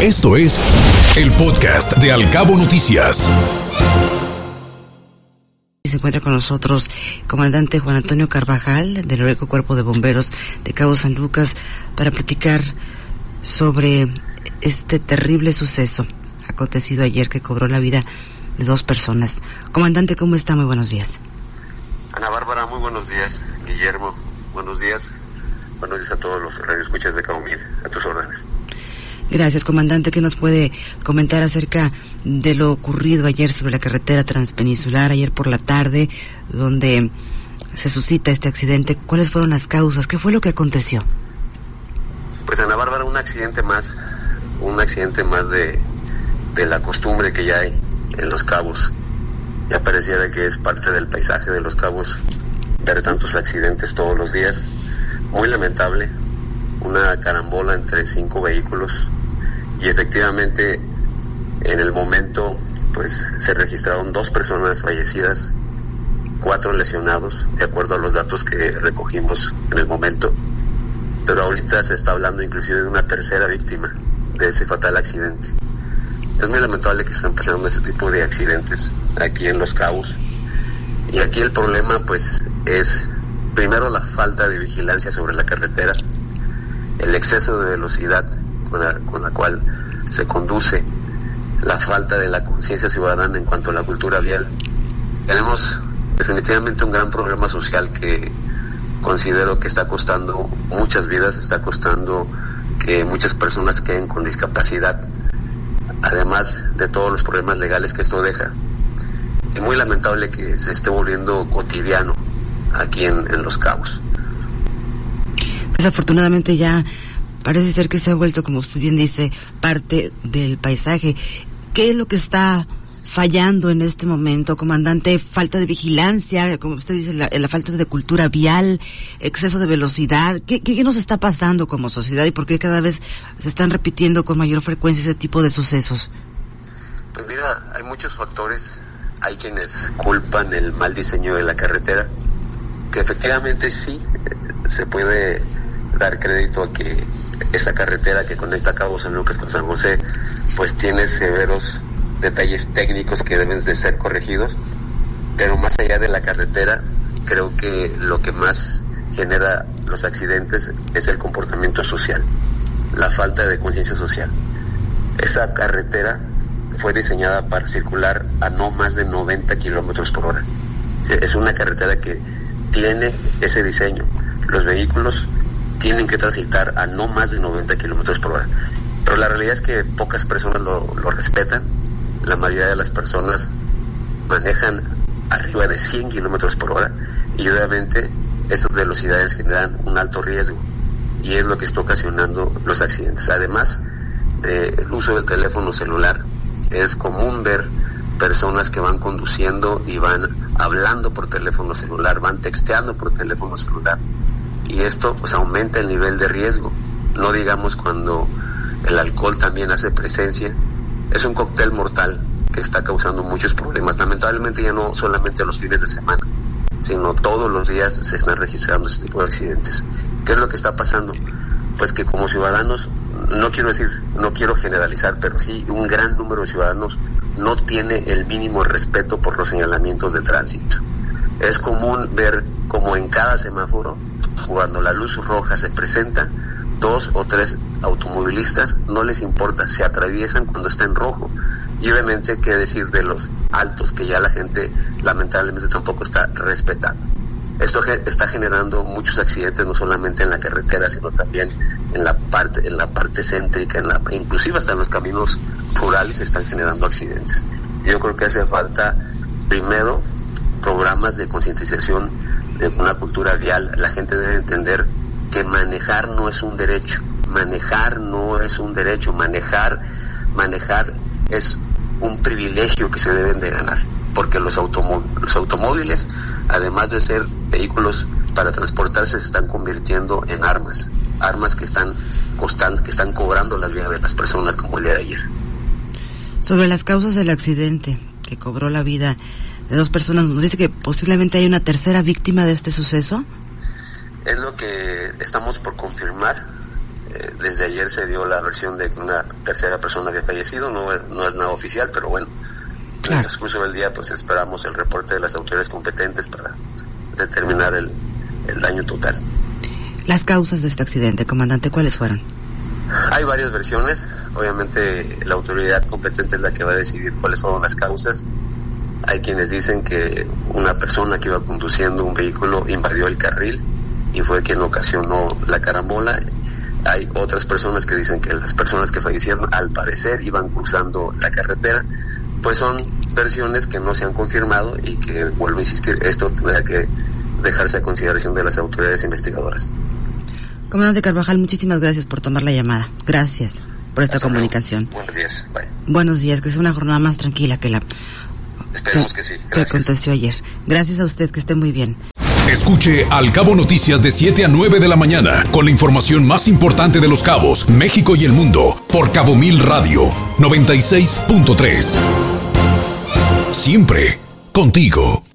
Esto es el podcast de Alcabo Noticias. Se encuentra con nosotros comandante Juan Antonio Carvajal del Heroico Cuerpo de Bomberos de Cabo San Lucas para platicar sobre este terrible suceso acontecido ayer que cobró la vida de dos personas. Comandante, ¿cómo está? Muy buenos días. Ana Bárbara, muy buenos días. Guillermo, buenos días. Buenos días a todos los radioescuchas de Cabo a tus órdenes. Gracias, comandante. ¿Qué nos puede comentar acerca de lo ocurrido ayer sobre la carretera transpeninsular, ayer por la tarde, donde se suscita este accidente? ¿Cuáles fueron las causas? ¿Qué fue lo que aconteció? Pues Ana Bárbara, un accidente más, un accidente más de, la costumbre que ya hay en los cabos. Ya pareciera que es parte del paisaje de los cabos ver tantos accidentes todos los días. Muy lamentable, una carambola entre cinco vehículos y efectivamente en el momento pues se registraron dos personas fallecidas, cuatro lesionados, de acuerdo a los datos que recogimos en el momento. Pero ahorita se está hablando inclusive de una tercera víctima de ese fatal accidente. Es muy lamentable que estén pasando ese tipo de accidentes aquí en Los Cabos. Y aquí el problema pues es primero la falta de vigilancia sobre la carretera, el exceso de velocidad con la, con la cual se conduce, la falta de la conciencia ciudadana en cuanto a la cultura vial. Tenemos definitivamente un gran problema social que considero que está costando muchas vidas, está costando que muchas personas queden con discapacidad, además de todos los problemas legales que esto deja. Es muy lamentable que se esté volviendo cotidiano aquí en, en Los Cabos. Desafortunadamente ya parece ser que se ha vuelto, como usted bien dice, parte del paisaje. ¿Qué es lo que está fallando en este momento, comandante? Falta de vigilancia, como usted dice, la, falta de cultura vial, exceso de velocidad. ¿Qué, ¿Qué, nos está pasando como sociedad y por qué cada vez se están repitiendo con mayor frecuencia ese tipo de sucesos? Pues mira, hay muchos factores. Hay quienes culpan el mal diseño de la carretera, que efectivamente sí eh, se puede dar crédito a que esa carretera que conecta Cabo San Lucas con San José, pues tiene severos detalles técnicos que deben de ser corregidos, pero más allá de la carretera, creo que lo que más genera los accidentes es el comportamiento social, la falta de conciencia social. Esa carretera fue diseñada para circular a no más de 90 kilómetros por hora. Es una carretera que tiene ese diseño. Los vehículos tienen que transitar a no más de 90 kilómetros por hora. Pero la realidad es que pocas personas lo, respetan. La mayoría de las personas manejan arriba de 100 kilómetros por hora y obviamente esas velocidades generan un alto riesgo y es lo que está ocasionando los accidentes. Además del uso del teléfono celular, es común ver personas que van conduciendo y van hablando por teléfono celular, van texteando por teléfono celular y esto pues aumenta el nivel de riesgo. No digamos cuando el alcohol también hace presencia. Es un cóctel mortal que está causando muchos problemas. Lamentablemente ya no solamente los fines de semana, sino todos los días se están registrando este tipo de accidentes. ¿Qué es lo que está pasando? Pues que como ciudadanos, no quiero decir, no quiero generalizar, pero sí un gran número de ciudadanos no tiene el mínimo respeto por los señalamientos de tránsito. Es común ver como en cada semáforo cuando la luz roja se presenta, dos o tres automovilistas no les importa, se atraviesan cuando está en rojo. Y obviamente, qué decir de los altos, que ya la gente lamentablemente tampoco está respetando. Esto está generando muchos accidentes, no solamente en la carretera, sino también en la parte, en la parte céntrica, en la, inclusive hasta en los caminos rurales están generando accidentes. Yo creo que hace falta, primero, programas de concientización de una cultura vial, la gente debe entender que manejar no es un derecho, manejar no es un derecho, manejar, manejar es un privilegio que se deben de ganar, porque los, los automóviles, además de ser vehículos para transportarse, se están convirtiendo en armas, armas que están costando, que están cobrando las vidas de las personas como el día de ayer. Sobre las causas del accidente que cobró la vida de dos personas. Nos dice que posiblemente hay una tercera víctima de este suceso. Es lo que estamos por confirmar. Eh, desde ayer se dio la versión de que una tercera persona había fallecido, no, no es nada oficial, pero bueno, en el transcurso del día pues esperamos el reporte de las autoridades competentes para determinar el, el daño total. Las causas de este accidente, comandante, ¿cuáles fueron? Hay varias versiones, obviamente la autoridad competente es la que va a decidir cuáles fueron las causas. Hay quienes dicen que una persona que iba conduciendo un vehículo invadió el carril y fue quien ocasionó la carambola. Hay otras personas que dicen que las personas que fallecieron al parecer iban cruzando la carretera. Pues son versiones que no se han confirmado y que, vuelvo a insistir, esto tendrá que dejarse a consideración de las autoridades investigadoras. Comandante Carvajal, muchísimas gracias por tomar la llamada. Gracias por esta comunicación. Buenos días. Bye. Buenos días, que sea una jornada más tranquila que la Esperemos que, que sí. Que aconteció ayer. Gracias a usted, que esté muy bien. Escuche Al Cabo Noticias de 7 a 9 de la mañana con la información más importante de los cabos, México y el mundo por Cabo Mil Radio 96.3. Siempre contigo.